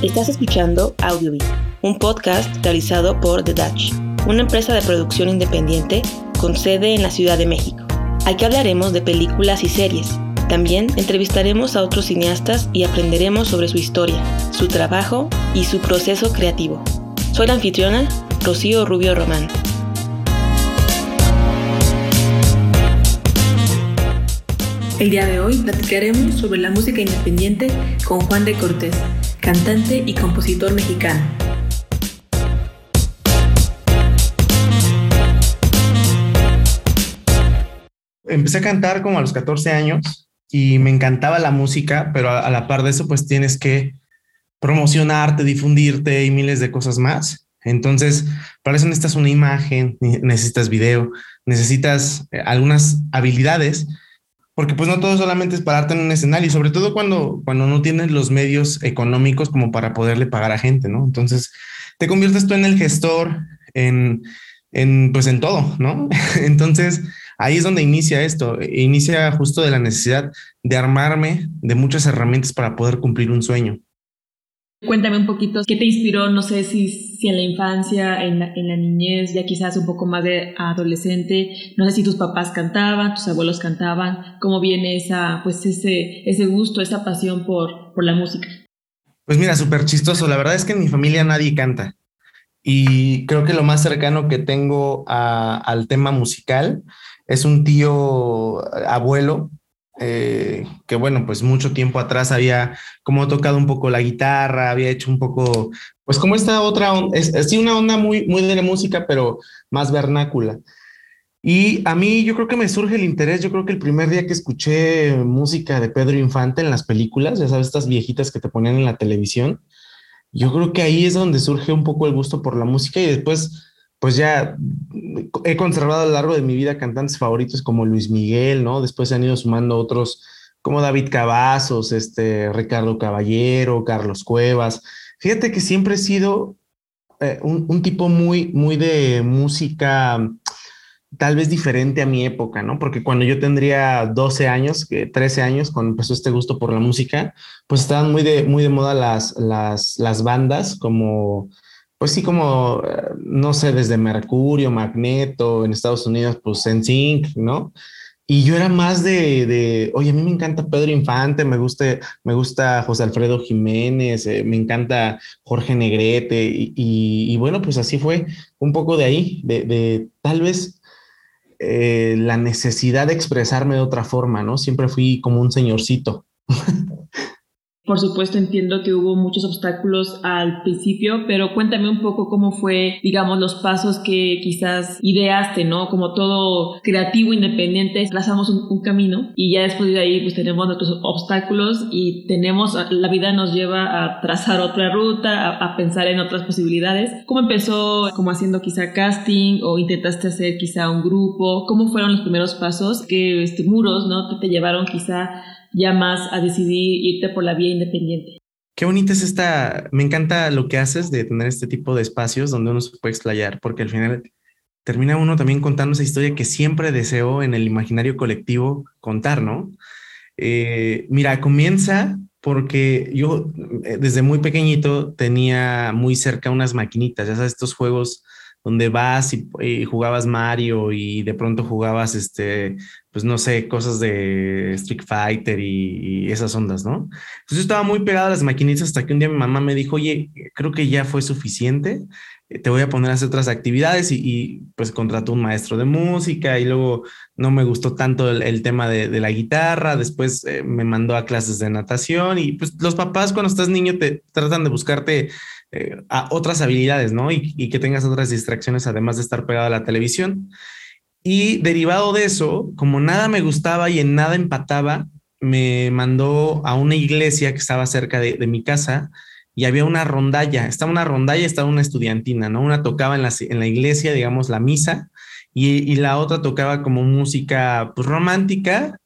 Estás escuchando Audiobeat, un podcast realizado por The Dutch, una empresa de producción independiente con sede en la Ciudad de México. Aquí hablaremos de películas y series. También entrevistaremos a otros cineastas y aprenderemos sobre su historia, su trabajo y su proceso creativo. Soy la anfitriona, Rocío Rubio Román. El día de hoy platicaremos sobre la música independiente con Juan de Cortés, cantante y compositor mexicano. Empecé a cantar como a los 14 años y me encantaba la música, pero a, la par de eso pues tienes que promocionarte, difundirte y miles de cosas más. Entonces, para eso necesitas una imagen, necesitas video, necesitas eh, algunas habilidades porque pues no todo solamente es pararte en un escenario, sobre todo cuando, cuando no tienes los medios económicos como para poderle pagar a gente, ¿no? Entonces te conviertes tú en el gestor, en, en pues en todo, ¿no? Entonces ahí es donde inicia esto, inicia justo de la necesidad de armarme de muchas herramientas para poder cumplir un sueño. Cuéntame un poquito, ¿qué te inspiró? No sé si, si en la infancia, en la, en la, niñez, ya quizás un poco más de adolescente, no sé si tus papás cantaban, tus abuelos cantaban, ¿cómo viene esa, pues ese, ese gusto, esa pasión por, por la música? Pues mira, súper chistoso. La verdad es que en mi familia nadie canta. Y creo que lo más cercano que tengo a, al tema musical es un tío abuelo eh, que bueno, pues mucho tiempo atrás había como tocado un poco la guitarra, había hecho un poco, pues como esta otra, es, sí, una onda muy, muy de la música, pero más vernácula. Y a mí yo creo que me surge el interés, yo creo que el primer día que escuché música de Pedro Infante en las películas, ya sabes, estas viejitas que te ponían en la televisión, yo creo que ahí es donde surge un poco el gusto por la música y después pues ya he conservado a lo largo de mi vida cantantes favoritos como Luis Miguel, ¿no? Después se han ido sumando otros como David Cavazos, este, Ricardo Caballero, Carlos Cuevas. Fíjate que siempre he sido eh, un, tipo muy, muy de música tal vez diferente a mi época, ¿no? Porque cuando yo tendría 12 años, 13 años, cuando empezó este gusto por la música, pues estaban muy de, muy de moda las, las, las bandas como pues sí, como, no sé, desde Mercurio, Magneto, en Estados Unidos, pues NSYNC, ¿no? Y yo era más de, oye, a mí me encanta Pedro Infante, me gusta, me gusta José Alfredo Jiménez, eh, me encanta Jorge Negrete, y, bueno, pues así fue un poco de ahí, de, de tal vez eh, la necesidad de expresarme de otra forma, ¿no? Siempre fui como un señorcito. Por supuesto, entiendo que hubo muchos obstáculos al principio, pero cuéntame un poco cómo fue, digamos, los pasos que quizás ideaste, ¿no? Como todo creativo independiente, trazamos un, camino y ya después de ahí pues tenemos nuestros obstáculos y tenemos, la vida nos lleva a trazar otra ruta, a, pensar en otras posibilidades. ¿Cómo empezó? ¿Como haciendo quizá casting o intentaste hacer quizá un grupo? ¿Cómo fueron los primeros pasos? que este, muros, ¿no? Te, te llevaron quizá ya más a decidir irte por la vía independiente. Qué bonita es esta, me encanta lo que haces de tener este tipo de espacios donde uno se puede explayar, porque al final termina uno también contando esa historia que siempre deseó en el imaginario colectivo contar, ¿no? Eh, mira, comienza porque yo eh, desde muy pequeñito tenía muy cerca unas maquinitas, ya sabes, estos juegos donde vas y, jugabas Mario y de pronto jugabas, este, pues no sé, cosas de Street Fighter y, esas ondas, ¿no? Entonces yo estaba muy pegado a las maquinitas hasta que un día mi mamá me dijo, oye, creo que ya fue suficiente, eh, te voy a poner a hacer otras actividades y, pues contrató un maestro de música y luego no me gustó tanto el, tema de, la guitarra, después eh, me mandó a clases de natación y pues los papás cuando estás niño te tratan de buscarte eh, a otras habilidades, ¿no? Y, que tengas otras distracciones además de estar pegado a la televisión. Y derivado de eso, como nada me gustaba y en nada empataba, me mandó a una iglesia que estaba cerca de, mi casa y había una rondalla, estaba una rondalla, estaba una estudiantina, ¿no? Una tocaba en la, en la iglesia, digamos, la misa, y, la otra tocaba como música pues, romántica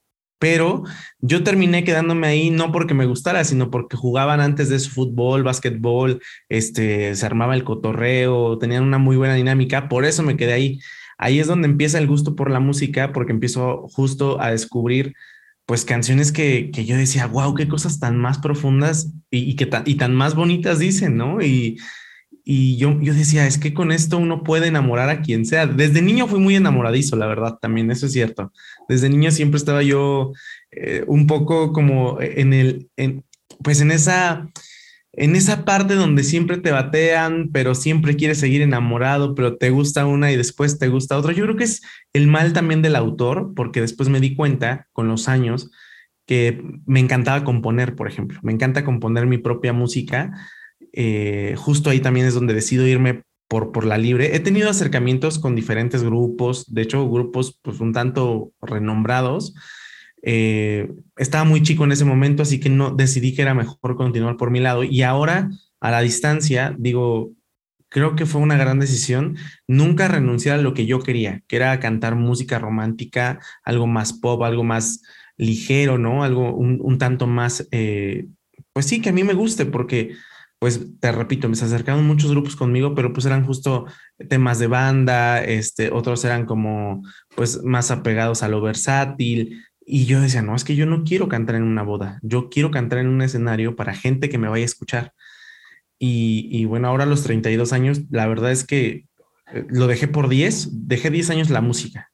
pero yo terminé quedándome ahí no porque me gustara, sino porque jugaban antes de su fútbol, básquetbol, este, se armaba el cotorreo, tenían una muy buena dinámica, por eso me quedé ahí. Ahí es donde empieza el gusto por la música, porque empiezo justo a descubrir pues canciones que, yo decía, wow, qué cosas tan más profundas y, que tan, y tan más bonitas dicen, ¿no? Y, yo, yo decía, es que con esto uno puede enamorar a quien sea. Desde niño fui muy enamoradizo, la verdad, también, eso es cierto. Desde niño siempre estaba yo eh, un poco como en el, en, pues en esa en esa parte donde siempre te batean, pero siempre quieres seguir enamorado, pero te gusta una y después te gusta otra. Yo creo que es el mal también del autor, porque después me di cuenta con los años que me encantaba componer, por ejemplo. Me encanta componer mi propia música. Eh, justo ahí también es donde decido irme por, por la libre. He tenido acercamientos con diferentes grupos, de hecho grupos pues un tanto renombrados, eh, estaba muy chico en ese momento, así que no decidí que era mejor continuar por mi lado. Y ahora, a la distancia, digo, creo que fue una gran decisión nunca renunciar a lo que yo quería, que era cantar música romántica, algo más pop, algo más ligero, ¿no? Algo un, tanto más, eh, pues sí, que a mí me guste, porque, pues te repito, me se acercaron muchos grupos conmigo, pero pues eran justo temas de banda, este, otros eran como, pues más apegados a lo versátil, y yo decía, no, es que yo no quiero cantar en una boda, yo quiero cantar en un escenario para gente que me vaya a escuchar. Y, bueno, ahora a los 32 años, la verdad es que eh, lo dejé por 10, dejé 10 años la música,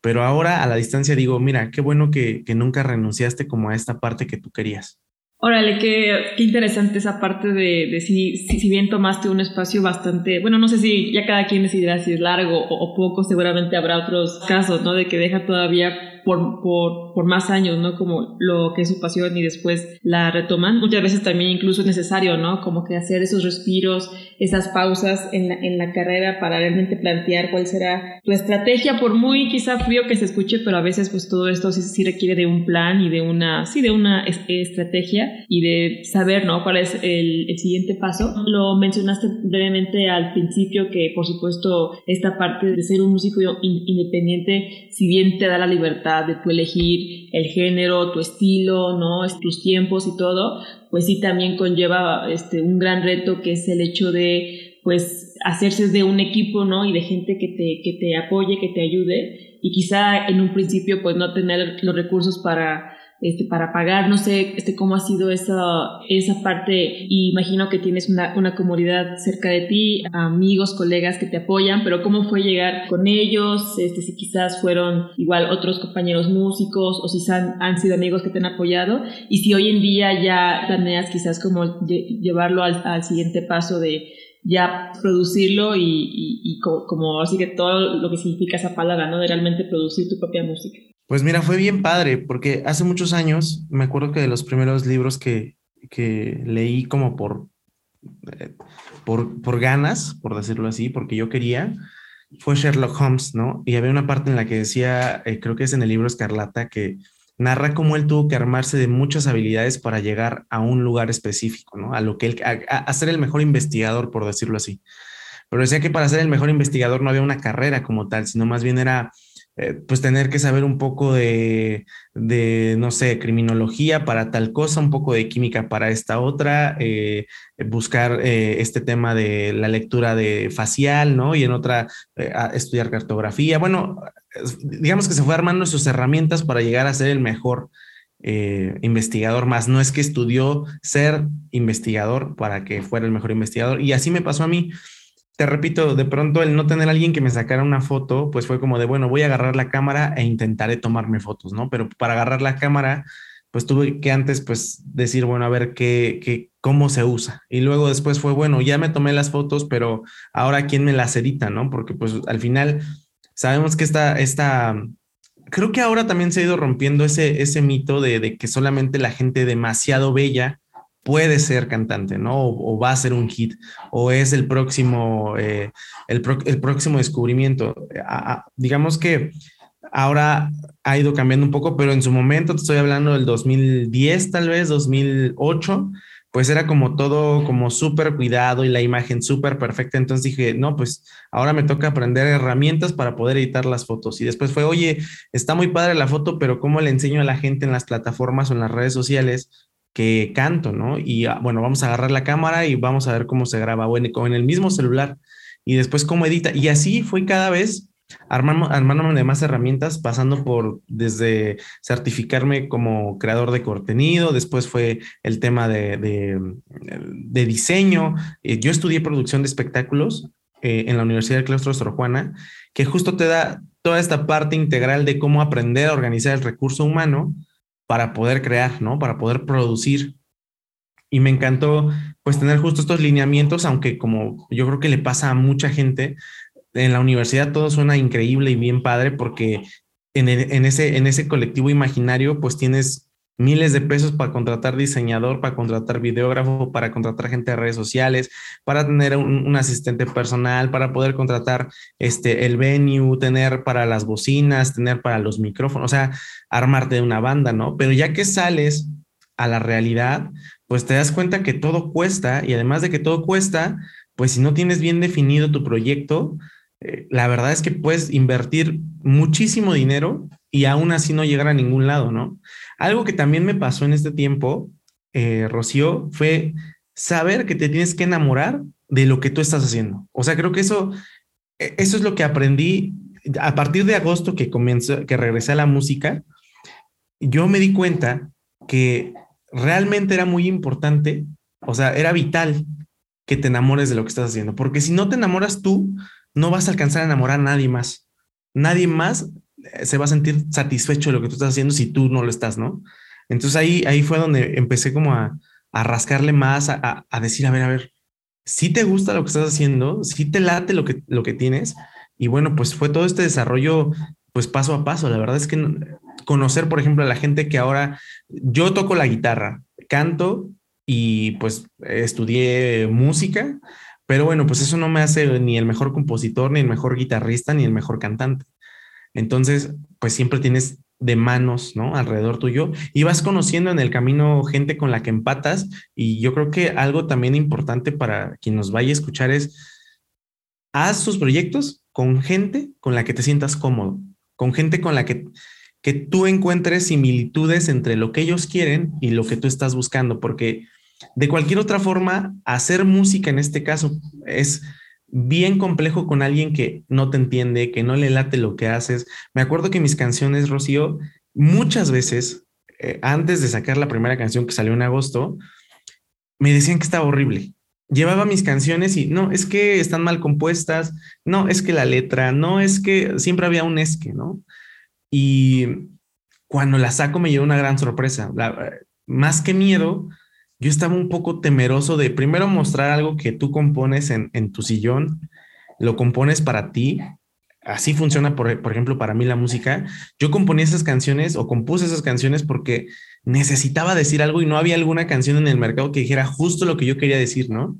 pero ahora a la distancia digo, mira, qué bueno que, nunca renunciaste como a esta parte que tú querías. Órale, qué, qué interesante esa parte de, de si, si, bien tomaste un espacio bastante, bueno, no sé si ya cada quien decidirá si es largo o, o poco, seguramente habrá otros casos, ¿no? De que deja todavía por, por, por, más años, ¿no? Como lo que es su pasión y después la retoman. Muchas veces también incluso es necesario, ¿no? Como que hacer esos respiros, esas pausas en la, en la carrera para realmente plantear cuál será tu estrategia, por muy quizá frío que se escuche, pero a veces pues todo esto sí, sí requiere de un plan y de una, sí, de una estrategia y de saber, ¿no? Cuál es el, el siguiente paso. Lo mencionaste brevemente al principio que por supuesto esta parte de ser un músico independiente, si bien te da la libertad, de tu elegir el género, tu estilo, ¿no? tus tiempos y todo, pues sí también conlleva este, un gran reto que es el hecho de pues hacerse de un equipo, ¿no? Y de gente que te, que te apoye, que te ayude y quizá en un principio pues no tener los recursos para este, para pagar, no sé este, cómo ha sido esa, esa parte, imagino que tienes una, una comunidad cerca de ti, amigos, colegas que te apoyan, pero cómo fue llegar con ellos, este, si quizás fueron igual otros compañeros músicos o si han, han sido amigos que te han apoyado y si hoy en día ya planeas quizás como llevarlo al, al siguiente paso de ya producirlo y, y, y como así que todo lo que significa esa palabra, ¿no? De realmente producir tu propia música. Pues mira, fue bien padre, porque hace muchos años, me acuerdo que de los primeros libros que, que leí como por, eh, por, por ganas, por decirlo así, porque yo quería, fue Sherlock Holmes, ¿no? Y había una parte en la que decía, eh, creo que es en el libro Escarlata, que narra cómo él tuvo que armarse de muchas habilidades para llegar a un lugar específico, ¿no? A lo que él, a ser el mejor investigador, por decirlo así. Pero decía que para ser el mejor investigador no había una carrera como tal, sino más bien era eh, pues tener que saber un poco de, no sé, criminología para tal cosa, un poco de química para esta otra, eh, buscar eh, este tema de la lectura de facial, ¿no? Y en otra, estudiar cartografía. Bueno, digamos que se fue armando sus herramientas para llegar a ser el mejor investigador más. No es que estudió ser investigador para que fuera el mejor investigador. Y así me pasó a mí te repito, de pronto el no tener a alguien que me sacara una foto, pues fue como de, bueno, voy a agarrar la cámara e intentaré tomarme fotos, ¿no? Pero para agarrar la cámara, pues tuve que antes, pues decir, bueno, a ver qué, qué, cómo se usa. Y luego después fue, bueno, ya me tomé las fotos, pero ahora quién me las edita, ¿no? Porque pues al final sabemos que esta, esta, creo que ahora también se ha ido rompiendo ese, ese mito de, de que solamente la gente demasiado bella puede ser cantante, ¿no? O, va a ser un hit, o es el próximo, eh, el, próximo descubrimiento. digamos que ahora ha ido cambiando un poco, pero en su momento, te estoy hablando del 2010, tal vez, 2008, pues era como todo como súper cuidado y la imagen súper perfecta. Entonces dije, no, pues ahora me toca aprender herramientas para poder editar las fotos. Y después fue, oye, está muy padre la foto, pero ¿cómo le enseño a la gente en las plataformas o en las redes sociales que canto, ¿no? Y ah, bueno, vamos a agarrar la cámara y vamos a ver cómo se graba, bueno, en el mismo celular y después cómo edita. Y así fue cada vez armándome de más herramientas, pasando por desde certificarme como creador de contenido, después fue el tema de, de, diseño. Eh, yo estudié producción de espectáculos eh, en la Universidad del Claustro Sor Juana, que justo te da toda esta parte integral de cómo aprender a organizar el recurso humano para poder crear, ¿no? Para poder producir. Y me encantó pues tener justo estos lineamientos, aunque como yo creo que le pasa a mucha gente, en la universidad todo suena increíble y bien padre porque en, en, ese, en ese colectivo imaginario pues tienes miles de pesos para contratar diseñador, para contratar videógrafo, para contratar gente de redes sociales, para tener un, asistente personal, para poder contratar este, el venue, tener para las bocinas, tener para los micrófonos, o sea, armarte de una banda, ¿no? Pero ya que sales a la realidad, pues te das cuenta que todo cuesta y además de que todo cuesta, pues si no tienes bien definido tu proyecto, eh, la verdad es que puedes invertir muchísimo dinero y aún así no llegar a ningún lado, ¿no? Algo que también me pasó en este tiempo, eh, Rocío, fue saber que te tienes que enamorar de lo que tú estás haciendo. O sea, creo que eso, e, eso es lo que aprendí a partir de agosto que comenzó, que regresé a la música. Yo me di cuenta que realmente era muy importante, o sea, era vital que te enamores de lo que estás haciendo, porque si no te enamoras tú, no vas a alcanzar a enamorar a nadie más. Nadie más eh, se va a sentir satisfecho de lo que tú estás haciendo si tú no lo estás, ¿no? Entonces ahí, ahí fue donde empecé como a, rascarle más, a, decir, a ver, a ver, si te gusta lo que estás haciendo, si te late lo que, lo que tienes. Y bueno, pues fue todo este desarrollo, pues paso a paso. La verdad es que conocer, por ejemplo, a la gente que ahora yo toco la guitarra, canto y pues estudié música, pero bueno, pues eso no me hace ni el mejor compositor, ni el mejor guitarrista, ni el mejor cantante. Entonces, pues siempre tienes de manos, ¿no? Alrededor tuyo y vas conociendo en el camino gente con la que empatas y yo creo que algo también importante para quien nos vaya a escuchar es haz tus proyectos con gente con la que te sientas cómodo, con gente con la que que tú encuentres similitudes entre lo que ellos quieren y lo que tú estás buscando, porque de cualquier otra forma, hacer música en este caso es bien complejo con alguien que no te entiende, que no le late lo que haces. Me acuerdo que mis canciones, Rocío, muchas veces, eh, antes de sacar la primera canción que salió en agosto, me decían que estaba horrible. Llevaba mis canciones y no, es que están mal compuestas, no, es que la letra, no, es que siempre había un es que, ¿no? Y cuando la saco me lleva una gran sorpresa. más que miedo, yo estaba un poco temeroso de primero mostrar algo que tú compones en, tu sillón, lo compones para ti. Así funciona, por, ejemplo, para mí la música. Yo componía esas canciones o compuse esas canciones porque necesitaba decir algo y no había alguna canción en el mercado que dijera justo lo que yo quería decir, ¿no?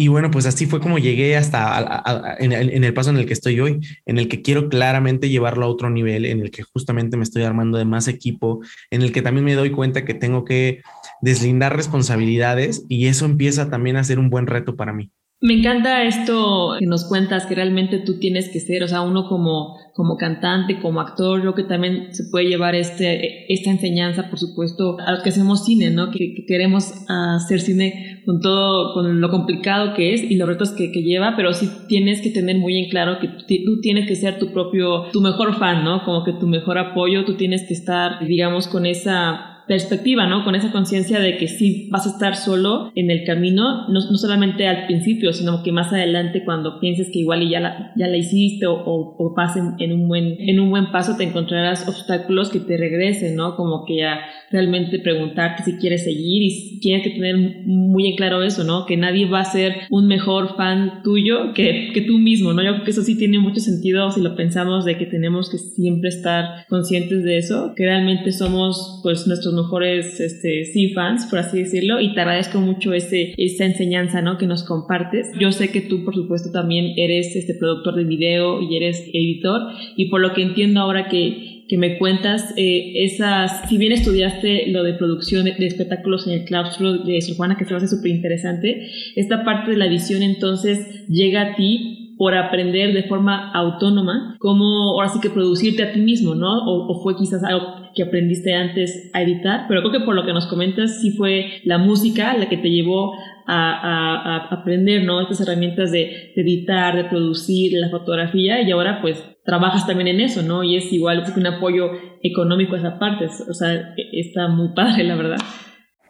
Y bueno, pues así fue como llegué hasta en, el, paso en el que estoy hoy, en el que quiero claramente llevarlo a otro nivel, en el que justamente me estoy armando de más equipo, en el que también me doy cuenta que tengo que deslindar responsabilidades y eso empieza también a ser un buen reto para mí. Me encanta esto que nos cuentas, que realmente tú tienes que ser, o sea, uno como, como cantante, como actor, creo que también se puede llevar este, esta enseñanza, por supuesto, a los que hacemos cine, ¿no? Que, queremos hacer cine con todo, con lo complicado que es y los retos que, que lleva, pero sí tienes que tener muy en claro que tú tienes que ser tu propio, tu mejor fan, ¿no? Como que tu mejor apoyo, tú tienes que estar, digamos, con esa perspectiva, ¿no? Con esa conciencia de que sí vas a estar solo en el camino, no, no, solamente al principio, sino que más adelante cuando pienses que igual ya la, ya la hiciste o, pasen en un, buen, en un buen paso, te encontrarás obstáculos que te regresen, ¿no? Como que ya realmente preguntarte si quieres seguir y tienes que tener muy en claro eso, ¿no? Que nadie va a ser un mejor fan tuyo que, que tú mismo, ¿no? Yo creo que eso sí tiene mucho sentido si lo pensamos de que tenemos que siempre estar conscientes de eso, que realmente somos pues nuestros mejores este, sí fans, por así decirlo, y te agradezco mucho ese, esa enseñanza ¿no? que nos compartes. Yo sé que tú, por supuesto, también eres este productor de video y eres editor, y por lo que entiendo ahora que, que me cuentas, eh, esas, si bien estudiaste lo de producción de, espectáculos en el claustro de Sor Juana, que se me hace súper interesante, esta parte de la edición entonces llega a ti por aprender de forma autónoma cómo ahora sí que producirte a ti mismo, ¿no? O, o, fue quizás algo que aprendiste antes a editar, pero creo que por lo que nos comentas sí fue la música la que te llevó a, aprender, ¿no? Estas herramientas de, editar, de producir la fotografía y ahora pues trabajas también en eso, ¿no? Y es igual, es un apoyo económico a esa parte, o sea, e, está muy padre, la verdad.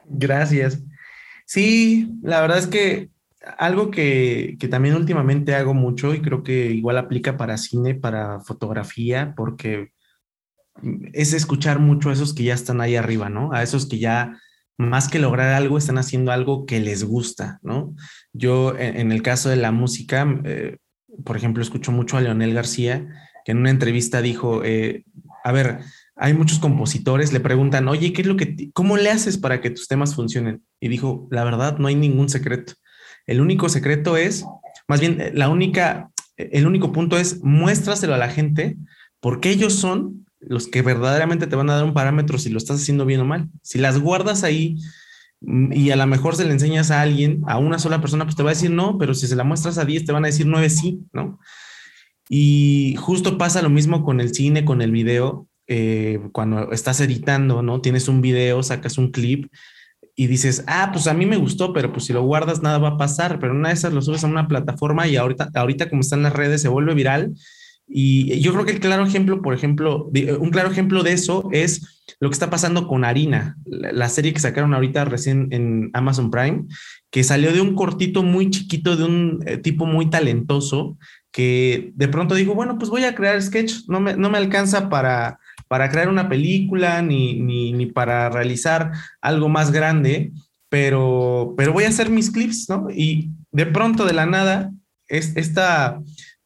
Gracias. Sí, la verdad es que algo que, que, también últimamente hago mucho y creo que igual aplica para cine, para fotografía, porque es escuchar mucho a esos que ya están ahí arriba, ¿no? A esos que ya más que lograr algo, están haciendo algo que les gusta, ¿no? Yo, en, el caso de la música, eh, por ejemplo, escucho mucho a Leonel García, que en una entrevista dijo, eh, a ver, hay muchos compositores, le preguntan, oye, ¿qué es lo que, cómo le haces para que tus temas funcionen? Y dijo, la verdad, no hay ningún secreto. El único secreto es, más bien, la única, el único punto es muéstraselo a la gente porque ellos son los que verdaderamente te van a dar un parámetro si lo estás haciendo bien o mal. Si las guardas ahí mm, y a lo mejor se le enseñas a alguien, a una sola persona, pues te va a decir no, pero si se la muestras a 10 te van a decir 9 sí, ¿no? Y justo pasa lo mismo con el cine, con el video, eh, cuando estás editando, ¿no? Tienes un video, sacas un clip y dices, ah, pues a mí me gustó, pero pues si lo guardas nada va a pasar, pero una de esas lo subes a una plataforma y ahorita, ahorita como están las redes se vuelve viral y yo creo que el claro ejemplo, por ejemplo, un claro ejemplo de eso es lo que está pasando con Harina, la serie que sacaron ahorita recién en Amazon Prime, que salió de un cortito muy chiquito de un eh, tipo muy talentoso que de pronto dijo, bueno, pues voy a crear sketch, no me, no me alcanza para, para crear una película ni, ni, ni para realizar algo más grande, pero, pero voy a hacer mis clips, ¿no? Y de pronto de la nada, es, esta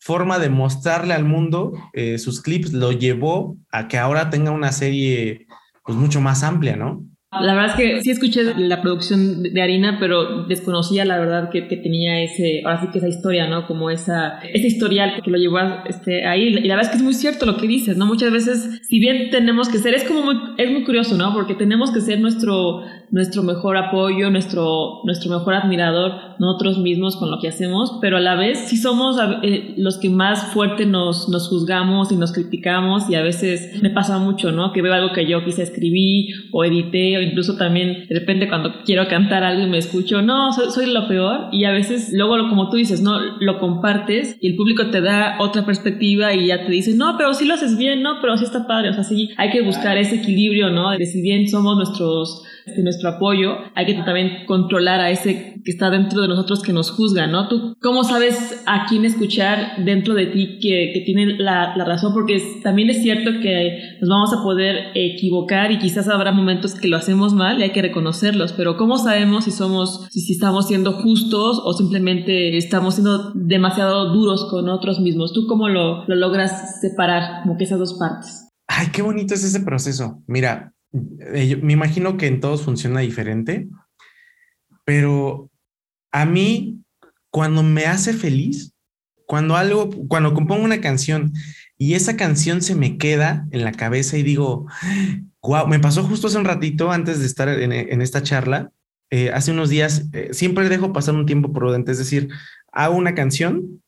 forma de mostrarle al mundo eh, sus clips lo llevó a que ahora tenga una serie pues mucho más amplia, ¿no? La verdad es que sí escuché la producción de Harina, pero desconocía la verdad que, tenía ese, ahora sí que esa historia, ¿no? Como esa, ese historial que lo llevó este, ahí. Y la verdad es que es muy cierto lo que dices, ¿no? Muchas veces, si bien tenemos que ser, es como muy, es muy curioso, ¿no? Porque tenemos que ser nuestro, nuestro mejor apoyo, nuestro, nuestro mejor admirador, nosotros mismos con lo que hacemos, pero a la vez sí somos eh, los que más fuerte nos, nos juzgamos y nos criticamos y a veces me pasa mucho, ¿no? Que veo algo que yo quise escribir o edité o incluso también de repente cuando quiero cantar algo y me escucho, no, soy, lo peor y a veces luego como tú dices, no, lo compartes y el público te da otra perspectiva y ya te dice, no, pero sí lo haces bien, no, pero sí está padre, o sea, sí hay que buscar ese equilibrio, ¿no? De si bien somos nuestros de nuestro apoyo, hay que también controlar a ese que está dentro de nosotros que nos juzga, ¿no? ¿Tú cómo sabes a quién escuchar dentro de ti que, tiene la, razón? Porque también es cierto que nos vamos a poder equivocar y quizás habrá momentos que lo hacemos mal y hay que reconocerlos, pero ¿cómo sabemos si somos, si, si estamos siendo justos o simplemente estamos siendo demasiado duros con otros mismos? ¿Tú cómo lo, lo logras separar como que esas dos partes? Ay, qué bonito es ese proceso. Mira, eh, me imagino que en todos funciona diferente, pero a mí, cuando me hace feliz, cuando algo, cuando compongo una canción y esa canción se me queda en la cabeza y digo, wow, me pasó justo hace un ratito antes de estar en, esta charla, eh, hace unos días, eh, siempre dejo pasar un tiempo prudente, es decir, hago una canción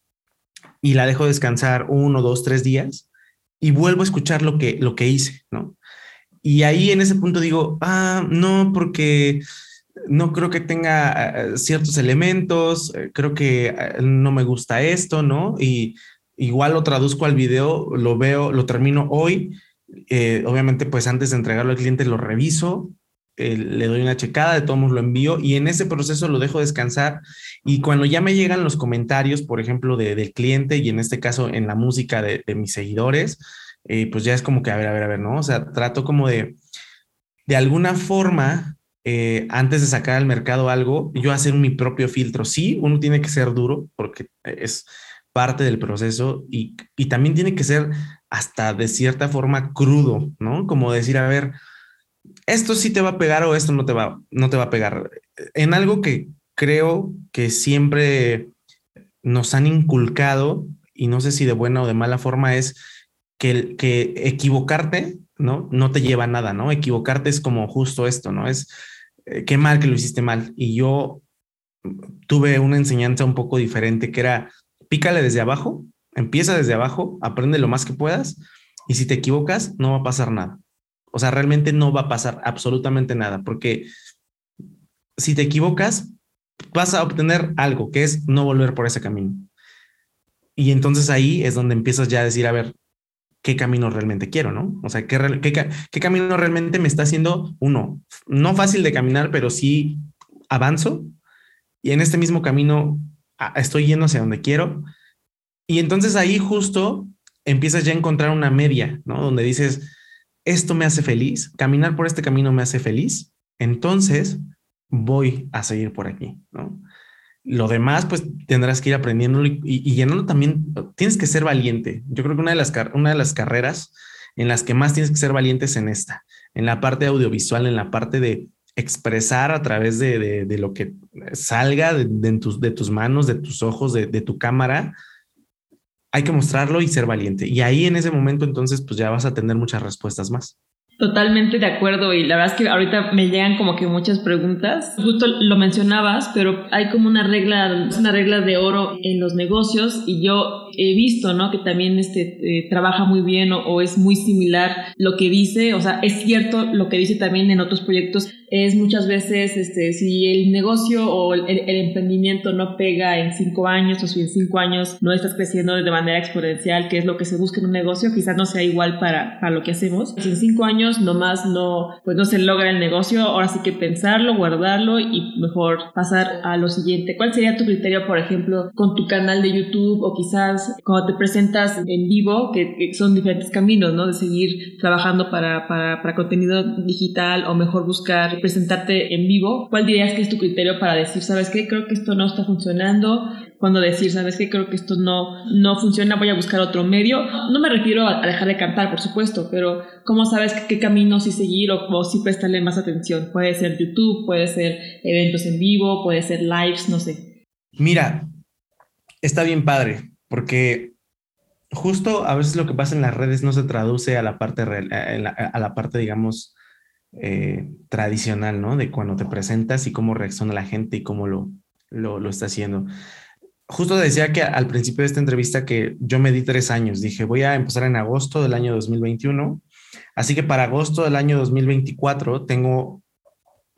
y la dejo descansar uno, dos, tres días y vuelvo a escuchar lo que, lo que hice, ¿no? Y ahí en ese punto digo, ah, no, porque no creo que tenga eh, ciertos elementos, eh, creo que eh, no me gusta esto, ¿no? Y igual lo traduzco al video, lo veo, lo termino hoy. obviamente, pues antes de entregarlo al cliente lo reviso, le doy una checada, de todos lo envío y en ese proceso lo dejo descansar. Y cuando ya me llegan los comentarios, por ejemplo, del cliente y en este caso en la música de mis seguidores, pues ya es como que, a ver, a ver, a ver, ¿no? O sea, trato como de, de alguna forma, eh, antes de sacar al mercado algo, yo hacer mi propio filtro. Sí, uno tiene que ser duro porque es parte del proceso y, y también tiene que ser hasta de cierta forma crudo, ¿no? Como decir, a ver, esto sí te va a pegar o esto no te va, no te va a pegar. En algo que creo que siempre nos han inculcado, y no sé si de buena o de mala forma, es que, equivocarte, ¿no? No te lleva a nada, ¿no? Equivocarte es como justo esto, ¿no? Es eh, qué mal que lo hiciste mal. Y yo tuve una enseñanza un poco diferente que era pícale desde abajo, empieza desde abajo, aprende lo más que puedas y si te equivocas no va a pasar nada. O sea, realmente no va a pasar absolutamente nada porque si te equivocas, vas a obtener algo, que es no volver por ese camino. Y entonces ahí es donde empiezas ya a decir, a ver, ¿qué camino realmente quiero, no? O sea, ¿qué, camino realmente me está haciendo uno? No fácil de caminar, pero sí avanzo. Y en este mismo camino estoy yendo hacia donde quiero. Y entonces ahí justo empiezas ya a encontrar una media, ¿no? Donde dices, esto me hace feliz, caminar por este camino me hace feliz, entonces voy a seguir por aquí, ¿no? Lo demás, pues tendrás que ir aprendiendo y, y, llenando también, tienes que ser valiente. Yo creo que una de, las, una de las carreras en las que más tienes que ser valiente es en esta, en la parte audiovisual, en la parte de expresar a través de, de, lo que salga de, tus, de tus manos, de tus ojos, de, tu cámara, hay que mostrarlo y ser valiente. Y ahí en ese momento entonces pues ya vas a tener muchas respuestas más. Totalmente de acuerdo y la verdad es que ahorita me llegan como que muchas preguntas. Justo lo mencionabas, pero hay como una regla, una regla de oro en los negocios y yo he visto, ¿no? Que también este eh, trabaja muy bien o, o, es muy similar lo que dice, o sea, es cierto lo que dice también en otros proyectos, es muchas veces, este, si el negocio o el, emprendimiento no pega en cinco años o si en cinco años no estás creciendo de manera exponencial, que es lo que se busca en un negocio, quizás no sea igual para, para lo que hacemos. Si en cinco años nomás no, pues no se logra el negocio, ahora sí que pensarlo, guardarlo y mejor pasar a lo siguiente. ¿Cuál sería tu criterio, por ejemplo, con tu canal de YouTube o quizás cuando te presentas en vivo, que, son diferentes caminos, ¿no? De seguir trabajando para, para, para contenido digital o mejor buscar presentarte en vivo, ¿cuál dirías que es tu criterio para decir, sabes qué, creo que esto no está funcionando? Cuando decir, sabes qué, creo que esto no, no funciona, voy a buscar otro medio. No me refiero a, dejar de cantar, por supuesto, pero ¿cómo sabes qué, camino sí seguir o, o sí prestarle más atención? Puede ser YouTube, puede ser eventos en vivo, puede ser lives, no sé. Mira, está bien padre, porque justo a veces lo que pasa en las redes no se traduce a la parte, a la parte digamos, eh, tradicional, ¿no? De cuando te presentas y cómo reacciona la gente y cómo lo, lo, está haciendo. Justo decía que al principio de esta entrevista que yo me di tres años. Dije, voy a empezar en agosto del año 2021. Así que para agosto del año 2024 tengo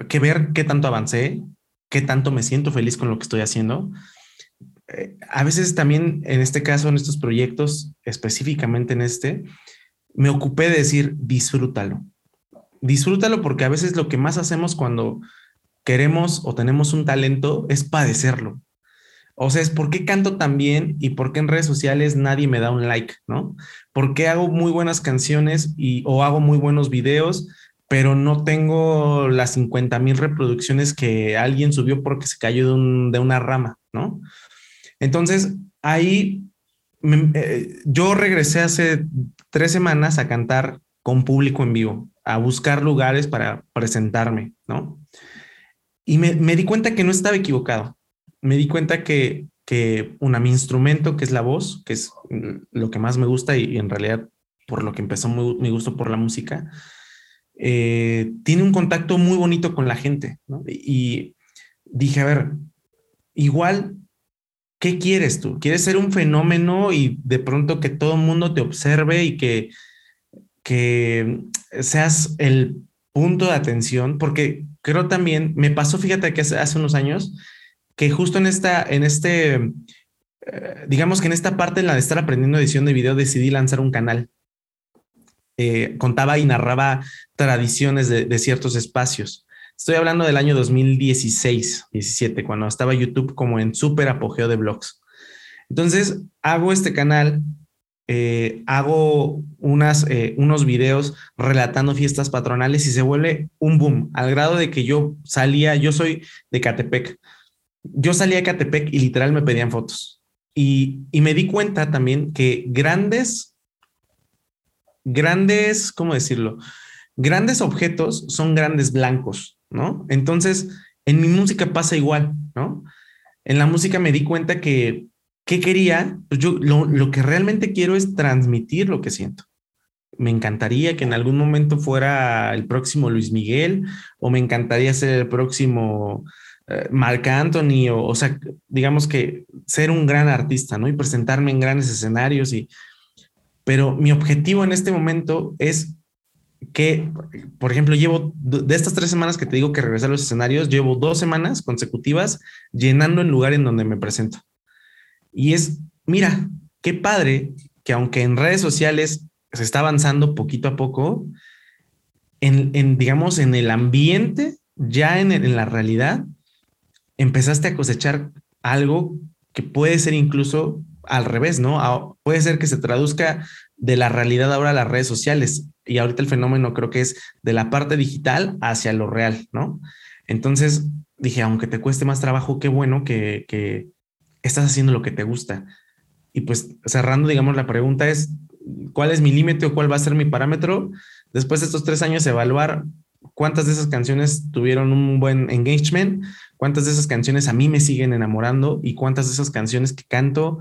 que ver qué tanto avancé, qué tanto me siento feliz con lo que estoy haciendo. Eh, a veces también en este caso, en estos proyectos, específicamente en este, me ocupé de decir, disfrútalo disfrútalo porque a veces lo que más hacemos cuando queremos o tenemos un talento es padecerlo. O sea, es por qué canto tan bien y por qué en redes sociales nadie me da un like, ¿no? ¿Por qué hago muy buenas canciones y, o hago muy buenos videos, pero no tengo las 50 mil reproducciones que alguien subió porque se cayó de, una rama, ¿no? Entonces, ahí eh, yo regresé hace tres semanas a cantar con público en vivo a buscar lugares para presentarme, ¿no? Y me, di cuenta que no estaba equivocado. Me di cuenta que, que una, mi instrumento, que es la voz, que es lo que más me gusta y, en realidad por lo que empezó mi, gusto por la música, eh, tiene un contacto muy bonito con la gente. Y dije, a ver, igual, ¿qué quieres tú? ¿Quieres ser un fenómeno y de pronto que todo el mundo te observe y que que seas el punto de atención, porque creo también, me pasó, fíjate que hace, unos años, que justo en esta, en este, eh, digamos que en esta parte, en la de estar aprendiendo edición de video, decidí lanzar un canal. Eh, contaba y narraba tradiciones de, de, ciertos espacios. Estoy hablando del año 2016, 17, cuando estaba YouTube como en súper apogeo de blogs. Entonces, hago este canal eh, hago unas, eh, unos videos relatando fiestas patronales y se vuelve un boom, al grado de que yo salía, yo soy de Catepec, yo salía a Catepec y literal me pedían fotos. Y me di cuenta también que grandes, grandes, ¿cómo decirlo? Grandes objetos son grandes blancos, ¿no? Entonces, en mi música pasa igual, ¿no? En la música me di cuenta que ¿Qué quería? Pues yo lo, que realmente quiero es transmitir lo que siento. Me encantaría que en algún momento fuera el próximo Luis Miguel o me encantaría ser el próximo eh, Marc Anthony o, o sea, digamos que ser un gran artista, ¿no? Y presentarme en grandes escenarios y... Pero mi objetivo en este momento es que, por ejemplo, llevo de estas tres semanas que te digo que regresé a los escenarios, llevo dos semanas consecutivas llenando el lugar en donde me presento. Y es, mira, qué padre que aunque en redes sociales se está avanzando poquito a poco, en, digamos, en el ambiente, ya en, en la realidad, empezaste a cosechar algo que puede ser incluso al revés, ¿no? Puede ser que se traduzca de la realidad ahora las redes sociales. Y ahorita el fenómeno creo que es de la parte digital hacia lo real, ¿no? Entonces dije, aunque te cueste más trabajo, qué bueno que, que estás haciendo lo que te gusta. Y pues cerrando, digamos, la pregunta es, ¿cuál es mi límite o cuál va a ser mi parámetro? Después de estos tres años, evaluar cuántas de esas canciones tuvieron un buen engagement, cuántas de esas canciones a mí me siguen enamorando y cuántas de esas canciones que canto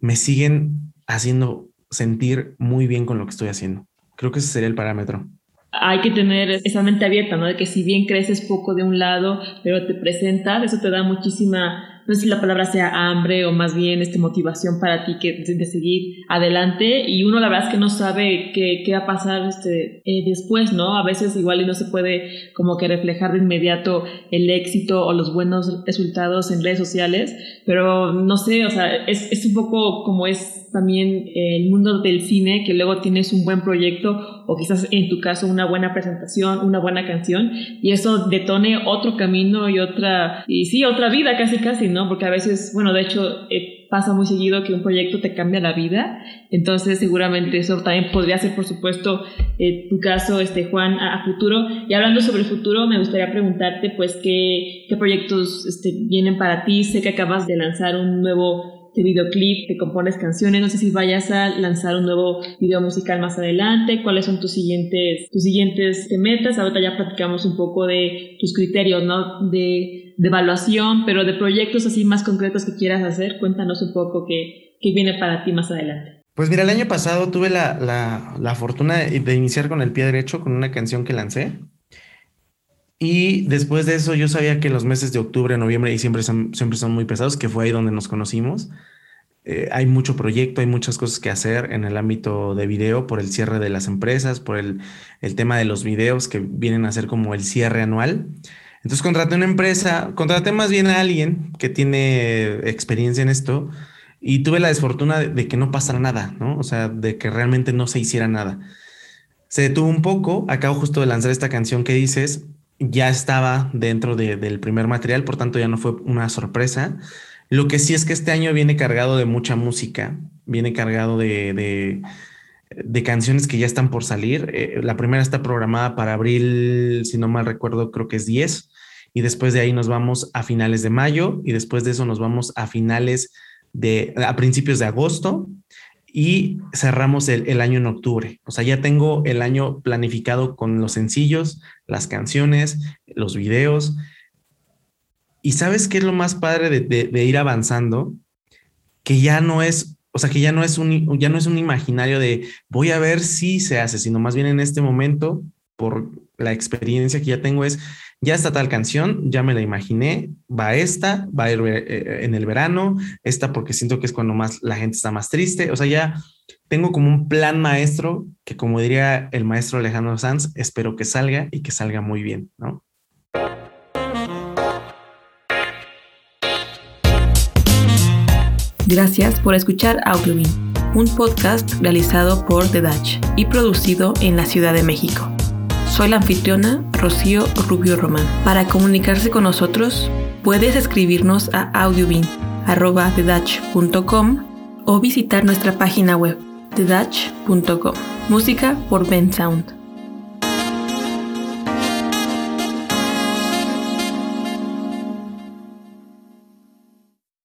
me siguen haciendo sentir muy bien con lo que estoy haciendo. Creo que ese sería el parámetro. Hay que tener esa mente abierta, ¿no? De que si bien creces poco de un lado, pero te presentas, eso te da muchísima no sé si la palabra sea hambre o más bien este, motivación para ti que, de, seguir adelante y uno la verdad es que no sabe qué, qué va a pasar este, eh, después, ¿no? A veces igual y no se puede como que reflejar de inmediato el éxito o los buenos resultados en redes sociales, pero no sé, o sea, es, es un poco como es también el mundo del cine, que luego tienes un buen proyecto o quizás en tu caso una buena presentación, una buena canción y eso detone otro camino y otra, y sí, otra vida casi casi, ¿no? Porque a veces, bueno, de hecho eh, pasa muy seguido que un proyecto te cambia la vida, entonces seguramente eso también podría ser, por supuesto, eh, tu caso, este Juan, a, futuro. Y hablando sobre el futuro, me gustaría preguntarte, pues, qué, qué proyectos este, vienen para ti. Sé que acabas de lanzar un nuevo de videoclip, te compones canciones, no sé si vayas a lanzar un nuevo video musical más adelante, cuáles son tus siguientes, tus siguientes metas, ahorita ya platicamos un poco de tus criterios, ¿no? De, de evaluación, pero de proyectos así más concretos que quieras hacer, cuéntanos un poco qué, qué viene para ti más adelante. Pues mira, el año pasado tuve la, la, la fortuna de iniciar con el pie derecho con una canción que lancé. Y después de eso yo sabía que los meses de octubre, noviembre y diciembre son, siempre son muy pesados, que fue ahí donde nos conocimos. Eh, hay mucho proyecto, hay muchas cosas que hacer en el ámbito de video por el cierre de las empresas, por el, el tema de los videos que vienen a ser como el cierre anual. Entonces contraté una empresa, contraté más bien a alguien que tiene experiencia en esto y tuve la desfortuna de, de que no pasara nada, ¿no? O sea, de que realmente no se hiciera nada. Se detuvo un poco, acabo justo de lanzar esta canción que dices, ya estaba dentro del primer material, por tanto ya no fue una sorpresa. Lo que sí es que este año viene cargado de mucha música, viene cargado de, de, canciones que ya están por salir. Eh, la primera está programada para abril, si no mal recuerdo, creo que es 10, y después de ahí nos vamos a finales de mayo, y después de eso nos vamos a finales de, a principios de agosto, y cerramos el, año en octubre. O sea, ya tengo el año planificado con los sencillos, las canciones, los videos. Y sabes qué es lo más padre de, ir avanzando? Que ya no es, o sea, que ya no es un, ya no es un imaginario de voy a ver si se hace, sino más bien en este momento, por la experiencia que ya tengo, es ya está tal canción, ya me la imaginé, va esta, va a ir eh, eh, en el verano, esta porque siento que es cuando más la gente está más triste, o sea, ya tengo como un plan maestro que como diría el maestro Alejandro Sanz, espero que salga y que salga muy bien, ¿no? Gracias por escuchar Audiobin, un podcast realizado por The Dutch y producido en la Ciudad de México. Soy la anfitriona Rocío Rubio Román. Para comunicarse con nosotros, puedes escribirnos a audiobin.com o visitar nuestra página web thedutch.com. Música por Ben Sound.